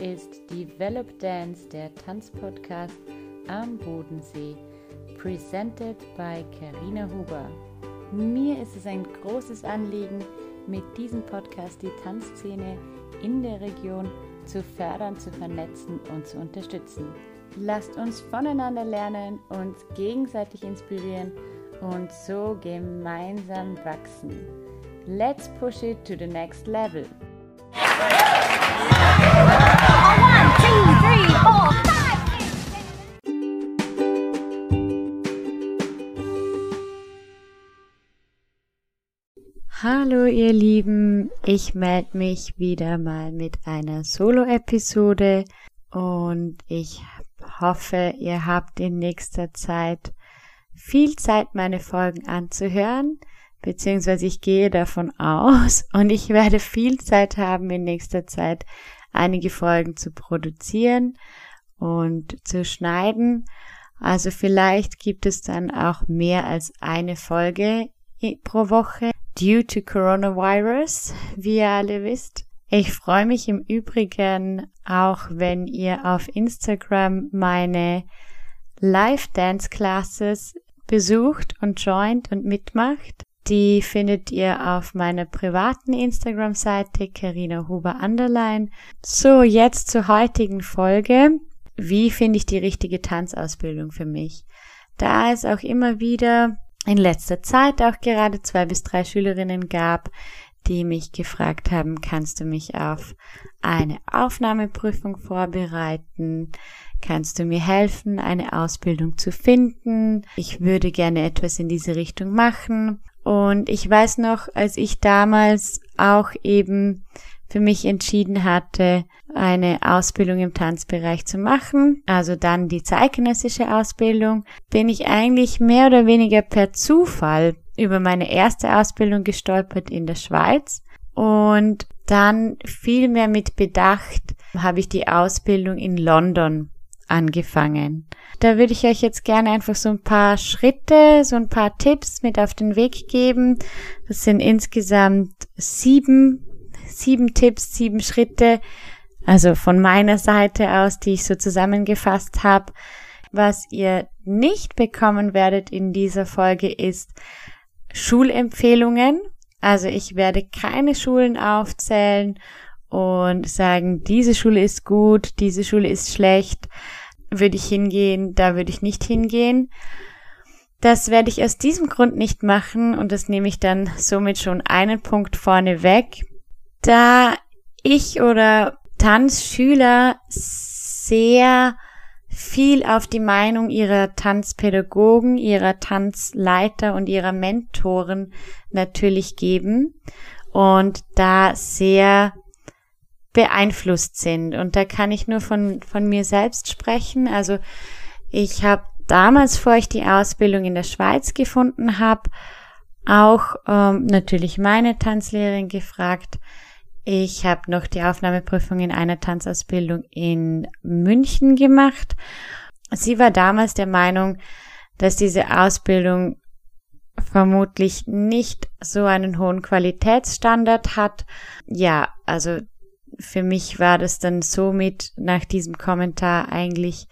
ist Develop Dance, der Tanzpodcast am Bodensee, presented by Karina Huber. Mir ist es ein großes Anliegen, mit diesem Podcast die Tanzszene in der Region zu fördern, zu vernetzen und zu unterstützen. Lasst uns voneinander lernen, uns gegenseitig inspirieren und so gemeinsam wachsen. Let's push it to the next level. Hallo ihr Lieben, ich melde mich wieder mal mit einer Solo-Episode und ich hoffe, ihr habt in nächster Zeit viel Zeit, meine Folgen anzuhören, beziehungsweise ich gehe davon aus und ich werde viel Zeit haben in nächster Zeit, einige Folgen zu produzieren und zu schneiden. Also vielleicht gibt es dann auch mehr als eine Folge pro Woche due to coronavirus, wie ihr alle wisst. Ich freue mich im Übrigen auch, wenn ihr auf Instagram meine Live Dance Classes besucht und joint und mitmacht. Die findet ihr auf meiner privaten Instagram-Seite Carina Huber Underline. So, jetzt zur heutigen Folge. Wie finde ich die richtige Tanzausbildung für mich? Da es auch immer wieder in letzter Zeit auch gerade zwei bis drei Schülerinnen gab, die mich gefragt haben, kannst du mich auf eine Aufnahmeprüfung vorbereiten? Kannst du mir helfen, eine Ausbildung zu finden? Ich würde gerne etwas in diese Richtung machen. Und ich weiß noch, als ich damals auch eben für mich entschieden hatte, eine Ausbildung im Tanzbereich zu machen, also dann die zeitgenössische Ausbildung, bin ich eigentlich mehr oder weniger per Zufall über meine erste Ausbildung gestolpert in der Schweiz und dann viel mehr mit Bedacht habe ich die Ausbildung in London angefangen. Da würde ich euch jetzt gerne einfach so ein paar Schritte, so ein paar Tipps mit auf den Weg geben. Das sind insgesamt sieben, sieben Tipps, sieben Schritte, also von meiner Seite aus, die ich so zusammengefasst habe. Was ihr nicht bekommen werdet in dieser Folge ist Schulempfehlungen. Also ich werde keine Schulen aufzählen und sagen, diese Schule ist gut, diese Schule ist schlecht, würde ich hingehen, da würde ich nicht hingehen. Das werde ich aus diesem Grund nicht machen und das nehme ich dann somit schon einen Punkt vorne weg, da ich oder Tanzschüler sehr viel auf die Meinung ihrer Tanzpädagogen, ihrer Tanzleiter und ihrer Mentoren natürlich geben und da sehr beeinflusst sind. Und da kann ich nur von, von mir selbst sprechen. Also ich habe damals, vor ich die Ausbildung in der Schweiz gefunden habe, auch ähm, natürlich meine Tanzlehrerin gefragt. Ich habe noch die Aufnahmeprüfung in einer Tanzausbildung in München gemacht. Sie war damals der Meinung, dass diese Ausbildung vermutlich nicht so einen hohen Qualitätsstandard hat. Ja, also für mich war das dann somit nach diesem Kommentar eigentlich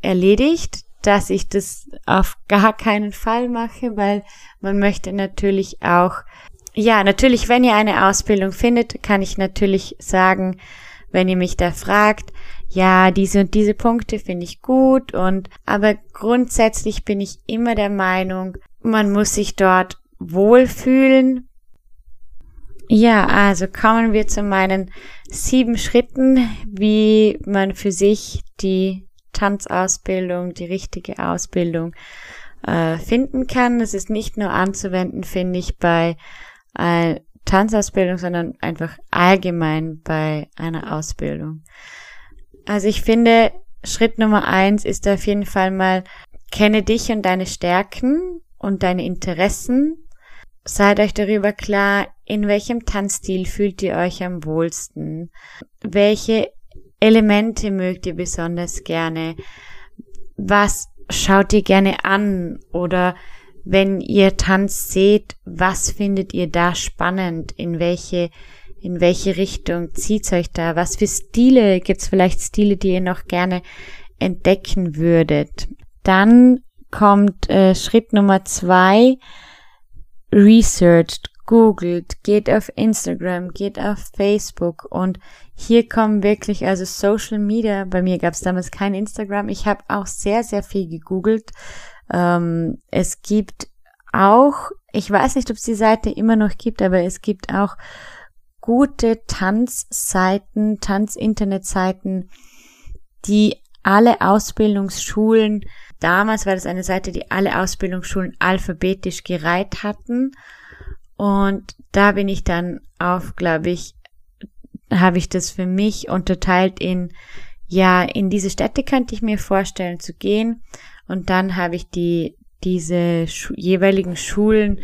erledigt, dass ich das auf gar keinen Fall mache, weil man möchte natürlich auch, ja, natürlich, wenn ihr eine Ausbildung findet, kann ich natürlich sagen, wenn ihr mich da fragt, ja, diese und diese Punkte finde ich gut und, aber grundsätzlich bin ich immer der Meinung, man muss sich dort wohlfühlen, ja, also kommen wir zu meinen sieben Schritten, wie man für sich die Tanzausbildung, die richtige Ausbildung äh, finden kann. Das ist nicht nur anzuwenden, finde ich, bei Tanzausbildung, sondern einfach allgemein bei einer Ausbildung. Also ich finde, Schritt Nummer eins ist auf jeden Fall mal, kenne dich und deine Stärken und deine Interessen Seid euch darüber klar, in welchem Tanzstil fühlt ihr euch am wohlsten? Welche Elemente mögt ihr besonders gerne? Was schaut ihr gerne an? Oder wenn ihr Tanz seht, was findet ihr da spannend? In welche in welche Richtung zieht's euch da? Was für Stile gibt's vielleicht Stile, die ihr noch gerne entdecken würdet? Dann kommt äh, Schritt Nummer zwei, researched, googelt, geht auf Instagram, geht auf Facebook und hier kommen wirklich, also Social Media, bei mir gab es damals kein Instagram, ich habe auch sehr, sehr viel gegoogelt. Ähm, es gibt auch, ich weiß nicht, ob es die Seite immer noch gibt, aber es gibt auch gute Tanzseiten, Tanzinternetseiten, die alle Ausbildungsschulen, damals war das eine Seite, die alle Ausbildungsschulen alphabetisch gereiht hatten. Und da bin ich dann auf, glaube ich, habe ich das für mich unterteilt in, ja, in diese Städte könnte ich mir vorstellen zu gehen. Und dann habe ich die, diese Schu jeweiligen Schulen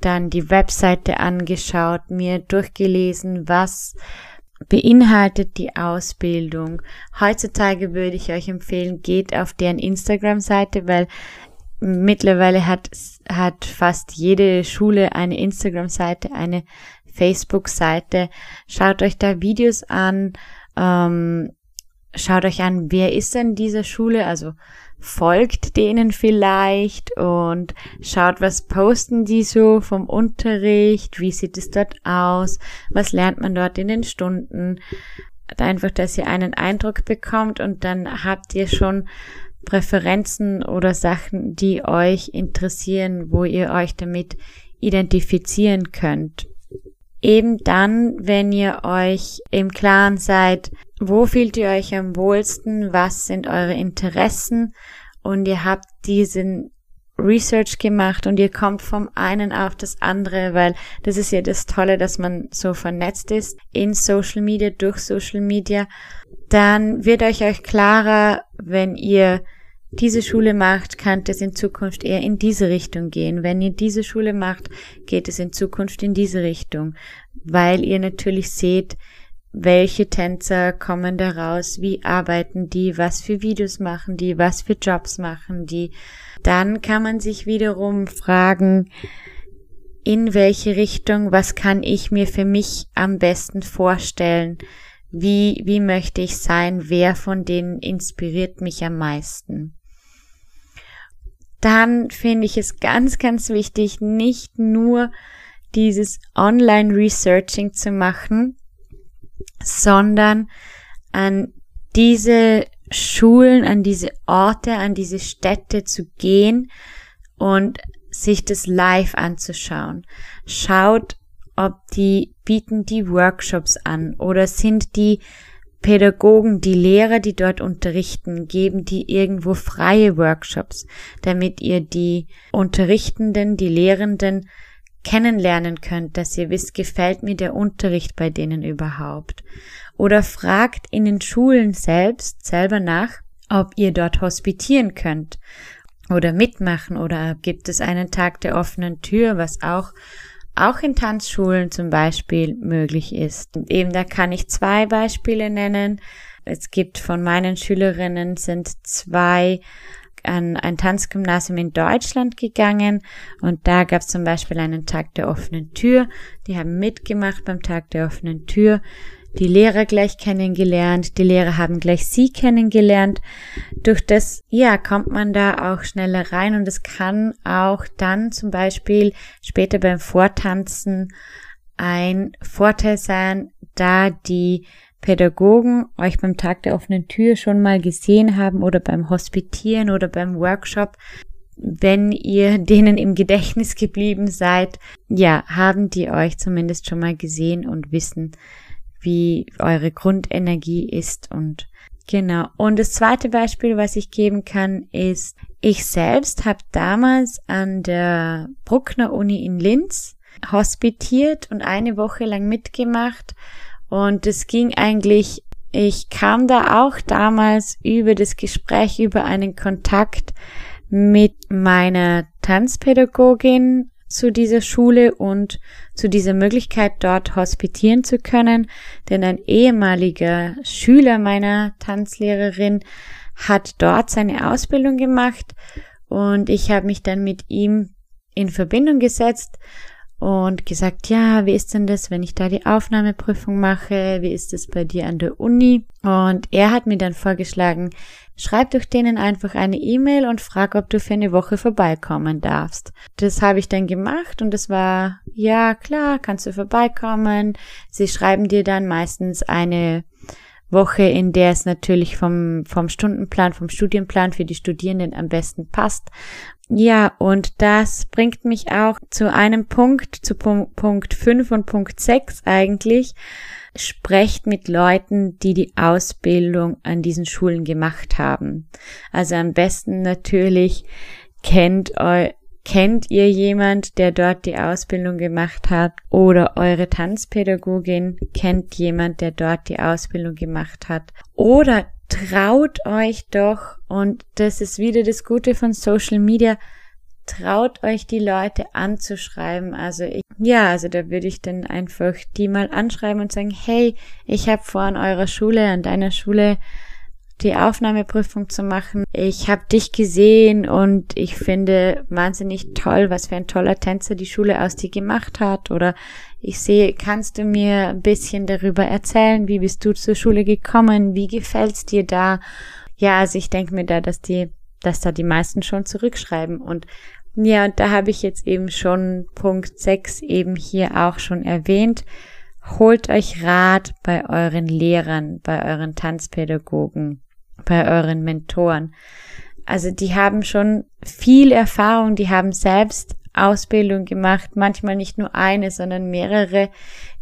dann die Webseite angeschaut, mir durchgelesen, was beinhaltet die Ausbildung. Heutzutage würde ich euch empfehlen, geht auf deren Instagram-Seite, weil mittlerweile hat, hat fast jede Schule eine Instagram-Seite, eine Facebook-Seite. Schaut euch da Videos an, ähm, schaut euch an, wer ist denn diese Schule, also folgt denen vielleicht und schaut, was posten die so vom Unterricht, wie sieht es dort aus, was lernt man dort in den Stunden. Einfach, dass ihr einen Eindruck bekommt und dann habt ihr schon Präferenzen oder Sachen, die euch interessieren, wo ihr euch damit identifizieren könnt. Eben dann, wenn ihr euch im Klaren seid, wo fühlt ihr euch am wohlsten, was sind eure Interessen? Und ihr habt diesen Research gemacht und ihr kommt vom einen auf das andere, weil das ist ja das Tolle, dass man so vernetzt ist in Social Media, durch Social Media, dann wird euch euch klarer, wenn ihr diese Schule macht, kann es in Zukunft eher in diese Richtung gehen. Wenn ihr diese Schule macht, geht es in Zukunft in diese Richtung, weil ihr natürlich seht, welche Tänzer kommen da raus, wie arbeiten die, was für Videos machen die, was für Jobs machen die. Dann kann man sich wiederum fragen, in welche Richtung, was kann ich mir für mich am besten vorstellen, wie, wie möchte ich sein, wer von denen inspiriert mich am meisten. Dann finde ich es ganz, ganz wichtig, nicht nur dieses Online-Researching zu machen, sondern an diese Schulen, an diese Orte, an diese Städte zu gehen und sich das live anzuschauen. Schaut, ob die bieten die Workshops an oder sind die Pädagogen, die Lehrer, die dort unterrichten, geben die irgendwo freie Workshops, damit ihr die Unterrichtenden, die Lehrenden kennenlernen könnt, dass ihr wisst, gefällt mir der Unterricht bei denen überhaupt. Oder fragt in den Schulen selbst selber nach, ob ihr dort hospitieren könnt oder mitmachen oder gibt es einen Tag der offenen Tür, was auch auch in Tanzschulen zum Beispiel möglich ist. Eben da kann ich zwei Beispiele nennen. Es gibt von meinen Schülerinnen sind zwei an ein Tanzgymnasium in Deutschland gegangen und da gab es zum Beispiel einen Tag der offenen Tür. Die haben mitgemacht beim Tag der offenen Tür, die Lehrer gleich kennengelernt, die Lehrer haben gleich sie kennengelernt. Durch das, ja, kommt man da auch schneller rein und es kann auch dann zum Beispiel später beim Vortanzen ein Vorteil sein, da die Pädagogen euch beim Tag der offenen Tür schon mal gesehen haben oder beim Hospitieren oder beim Workshop, wenn ihr denen im Gedächtnis geblieben seid, ja, haben die euch zumindest schon mal gesehen und wissen, wie eure Grundenergie ist und genau. Und das zweite Beispiel, was ich geben kann, ist, ich selbst habe damals an der Bruckner Uni in Linz hospitiert und eine Woche lang mitgemacht und es ging eigentlich, ich kam da auch damals über das Gespräch, über einen Kontakt mit meiner Tanzpädagogin zu dieser Schule und zu dieser Möglichkeit dort hospitieren zu können, denn ein ehemaliger Schüler meiner Tanzlehrerin hat dort seine Ausbildung gemacht und ich habe mich dann mit ihm in Verbindung gesetzt und gesagt, ja, wie ist denn das, wenn ich da die Aufnahmeprüfung mache? Wie ist es bei dir an der Uni? Und er hat mir dann vorgeschlagen, schreib doch denen einfach eine E-Mail und frag, ob du für eine Woche vorbeikommen darfst. Das habe ich dann gemacht und es war, ja, klar, kannst du vorbeikommen. Sie schreiben dir dann meistens eine Woche, in der es natürlich vom, vom Stundenplan, vom Studienplan für die Studierenden am besten passt. Ja, und das bringt mich auch zu einem Punkt, zu Punkt 5 und Punkt 6 eigentlich. Sprecht mit Leuten, die die Ausbildung an diesen Schulen gemacht haben. Also am besten natürlich kennt eu Kennt ihr jemand, der dort die Ausbildung gemacht hat? Oder eure Tanzpädagogin kennt jemand, der dort die Ausbildung gemacht hat? Oder traut euch doch, und das ist wieder das Gute von Social Media, traut euch die Leute anzuschreiben. Also ich, ja, also da würde ich dann einfach die mal anschreiben und sagen, hey, ich habe vor an eurer Schule, an deiner Schule die Aufnahmeprüfung zu machen. Ich habe dich gesehen und ich finde wahnsinnig toll, was für ein toller Tänzer die Schule aus dir gemacht hat. Oder ich sehe, kannst du mir ein bisschen darüber erzählen? Wie bist du zur Schule gekommen? Wie gefällt's dir da? Ja, also ich denke mir da, dass die, dass da die meisten schon zurückschreiben. Und ja, und da habe ich jetzt eben schon Punkt 6 eben hier auch schon erwähnt. Holt euch Rat bei euren Lehrern, bei euren Tanzpädagogen bei euren Mentoren. Also die haben schon viel Erfahrung, die haben selbst Ausbildung gemacht, manchmal nicht nur eine, sondern mehrere,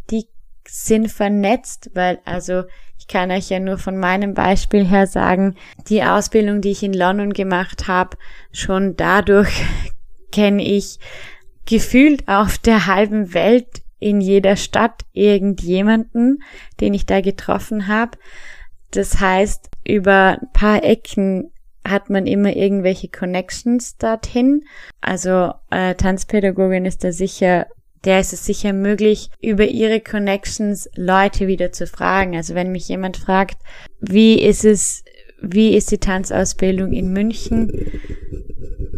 die sind vernetzt, weil also ich kann euch ja nur von meinem Beispiel her sagen, die Ausbildung, die ich in London gemacht habe, schon dadurch kenne ich gefühlt auf der halben Welt in jeder Stadt irgendjemanden, den ich da getroffen habe. Das heißt, über ein paar Ecken hat man immer irgendwelche Connections dorthin. Also äh, Tanzpädagogin ist da sicher, der ist es sicher möglich, über ihre Connections Leute wieder zu fragen. Also wenn mich jemand fragt, wie ist es, wie ist die Tanzausbildung in München,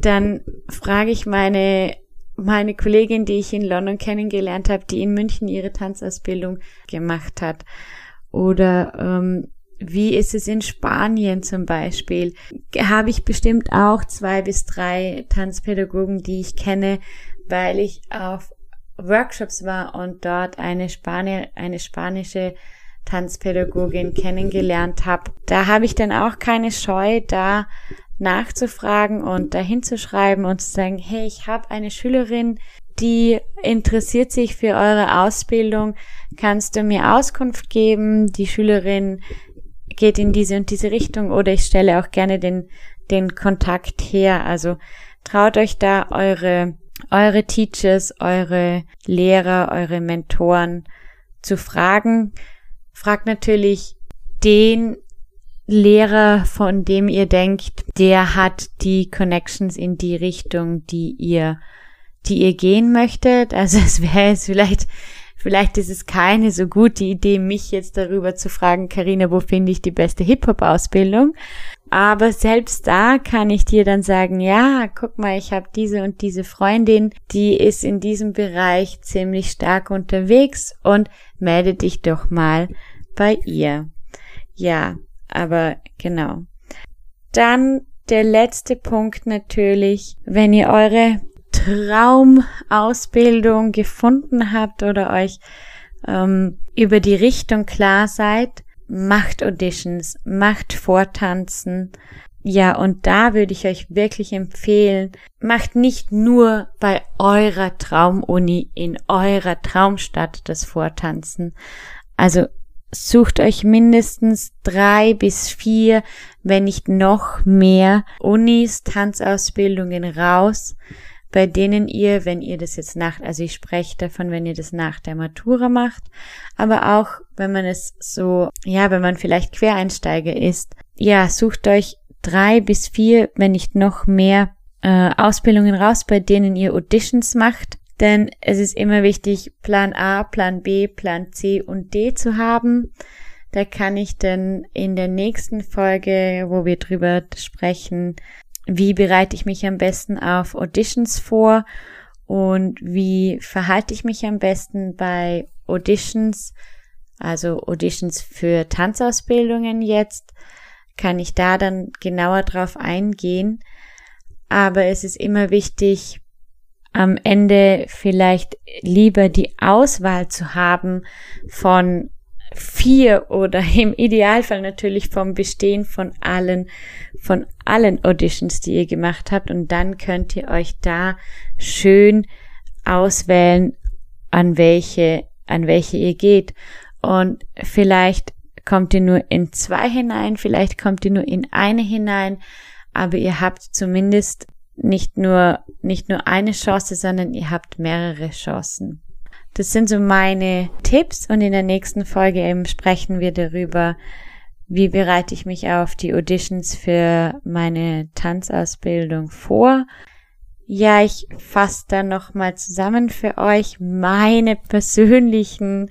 dann frage ich meine meine Kollegin, die ich in London kennengelernt habe, die in München ihre Tanzausbildung gemacht hat. Oder ähm, wie ist es in Spanien zum Beispiel? Habe ich bestimmt auch zwei bis drei Tanzpädagogen, die ich kenne, weil ich auf Workshops war und dort eine, Spanier, eine spanische Tanzpädagogin kennengelernt habe. Da habe ich dann auch keine Scheu, da nachzufragen und dahin zu schreiben und zu sagen, hey, ich habe eine Schülerin, die interessiert sich für eure Ausbildung. Kannst du mir Auskunft geben? Die Schülerin geht in diese und diese Richtung oder ich stelle auch gerne den, den Kontakt her. Also traut euch da eure, eure Teachers, eure Lehrer, eure Mentoren zu fragen. Fragt natürlich den Lehrer, von dem ihr denkt, der hat die Connections in die Richtung, die ihr, die ihr gehen möchtet. Also es wäre jetzt vielleicht Vielleicht ist es keine so gute Idee, mich jetzt darüber zu fragen, Karina, wo finde ich die beste Hip-Hop-Ausbildung? Aber selbst da kann ich dir dann sagen, ja, guck mal, ich habe diese und diese Freundin, die ist in diesem Bereich ziemlich stark unterwegs und melde dich doch mal bei ihr. Ja, aber genau. Dann der letzte Punkt natürlich, wenn ihr eure Traumausbildung gefunden habt oder euch ähm, über die Richtung klar seid, macht Auditions, macht Vortanzen. Ja, und da würde ich euch wirklich empfehlen, macht nicht nur bei eurer Traumuni in eurer Traumstadt das Vortanzen. Also sucht euch mindestens drei bis vier, wenn nicht noch mehr Unis, Tanzausbildungen raus, bei denen ihr, wenn ihr das jetzt nach, also ich spreche davon, wenn ihr das nach der Matura macht, aber auch wenn man es so, ja, wenn man vielleicht Quereinsteiger ist, ja, sucht euch drei bis vier, wenn nicht noch mehr äh, Ausbildungen raus, bei denen ihr Auditions macht, denn es ist immer wichtig, Plan A, Plan B, Plan C und D zu haben. Da kann ich dann in der nächsten Folge, wo wir drüber sprechen, wie bereite ich mich am besten auf Auditions vor und wie verhalte ich mich am besten bei Auditions, also Auditions für Tanzausbildungen jetzt, kann ich da dann genauer drauf eingehen. Aber es ist immer wichtig, am Ende vielleicht lieber die Auswahl zu haben von vier oder im Idealfall natürlich vom Bestehen von allen, von allen Auditions, die ihr gemacht habt. Und dann könnt ihr euch da schön auswählen, an welche, an welche ihr geht. Und vielleicht kommt ihr nur in zwei hinein, vielleicht kommt ihr nur in eine hinein, aber ihr habt zumindest nicht nur, nicht nur eine Chance, sondern ihr habt mehrere Chancen. Das sind so meine Tipps und in der nächsten Folge eben sprechen wir darüber, wie bereite ich mich auf die Auditions für meine Tanzausbildung vor. Ja, ich fasse dann nochmal zusammen für euch meine persönlichen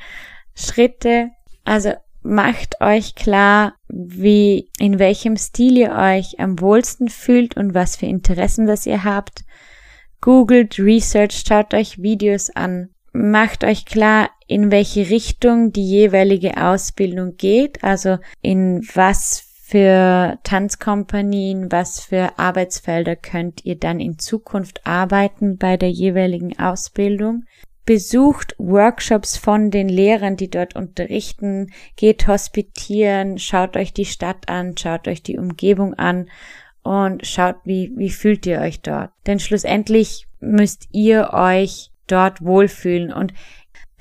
Schritte. Also macht euch klar, wie, in welchem Stil ihr euch am wohlsten fühlt und was für Interessen das ihr habt. Googelt, researcht, schaut euch Videos an macht euch klar, in welche Richtung die jeweilige Ausbildung geht, also in was für Tanzkompanien, was für Arbeitsfelder könnt ihr dann in Zukunft arbeiten bei der jeweiligen Ausbildung. Besucht Workshops von den Lehrern, die dort unterrichten, geht hospitieren, schaut euch die Stadt an, schaut euch die Umgebung an und schaut, wie, wie fühlt ihr euch dort. Denn schlussendlich müsst ihr euch dort wohlfühlen und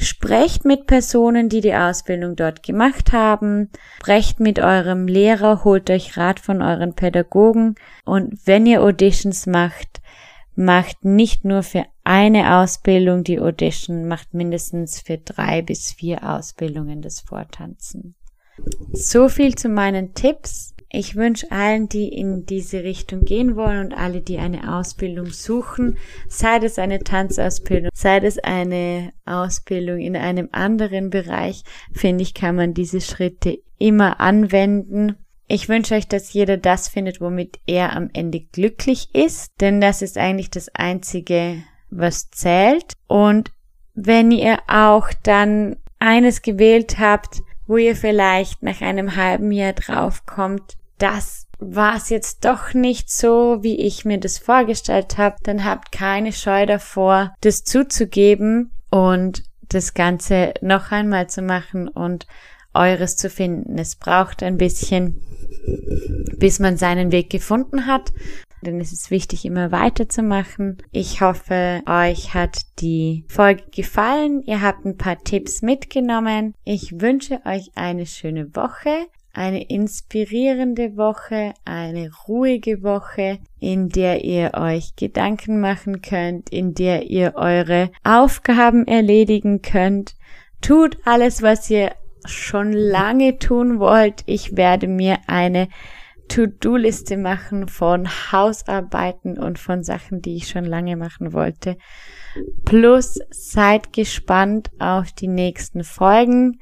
Sprecht mit Personen, die die Ausbildung dort gemacht haben. Sprecht mit eurem Lehrer, holt euch Rat von euren Pädagogen. Und wenn ihr Auditions macht, macht nicht nur für eine Ausbildung die Audition, macht mindestens für drei bis vier Ausbildungen das Vortanzen. So viel zu meinen Tipps. Ich wünsche allen, die in diese Richtung gehen wollen und alle, die eine Ausbildung suchen, sei es eine Tanzausbildung, sei es eine Ausbildung in einem anderen Bereich, finde ich, kann man diese Schritte immer anwenden. Ich wünsche euch, dass jeder das findet, womit er am Ende glücklich ist, denn das ist eigentlich das Einzige, was zählt. Und wenn ihr auch dann eines gewählt habt, wo ihr vielleicht nach einem halben Jahr draufkommt, das war es jetzt doch nicht so, wie ich mir das vorgestellt habe, dann habt keine Scheu davor, das zuzugeben und das Ganze noch einmal zu machen und eures zu finden. Es braucht ein bisschen, bis man seinen Weg gefunden hat. Denn es ist wichtig, immer weiterzumachen. Ich hoffe, euch hat die Folge gefallen. Ihr habt ein paar Tipps mitgenommen. Ich wünsche euch eine schöne Woche eine inspirierende Woche, eine ruhige Woche, in der ihr euch Gedanken machen könnt, in der ihr eure Aufgaben erledigen könnt. Tut alles, was ihr schon lange tun wollt. Ich werde mir eine To-Do-Liste machen von Hausarbeiten und von Sachen, die ich schon lange machen wollte. Plus seid gespannt auf die nächsten Folgen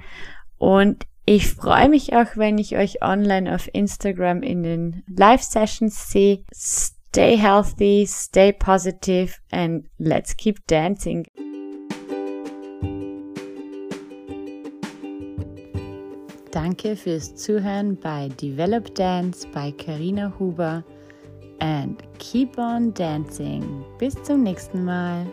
und ich freue mich auch, wenn ich euch online auf Instagram in den Live-Sessions sehe. Stay healthy, stay positive and let's keep dancing. Danke fürs Zuhören bei Develop Dance bei Karina Huber and keep on dancing. Bis zum nächsten Mal.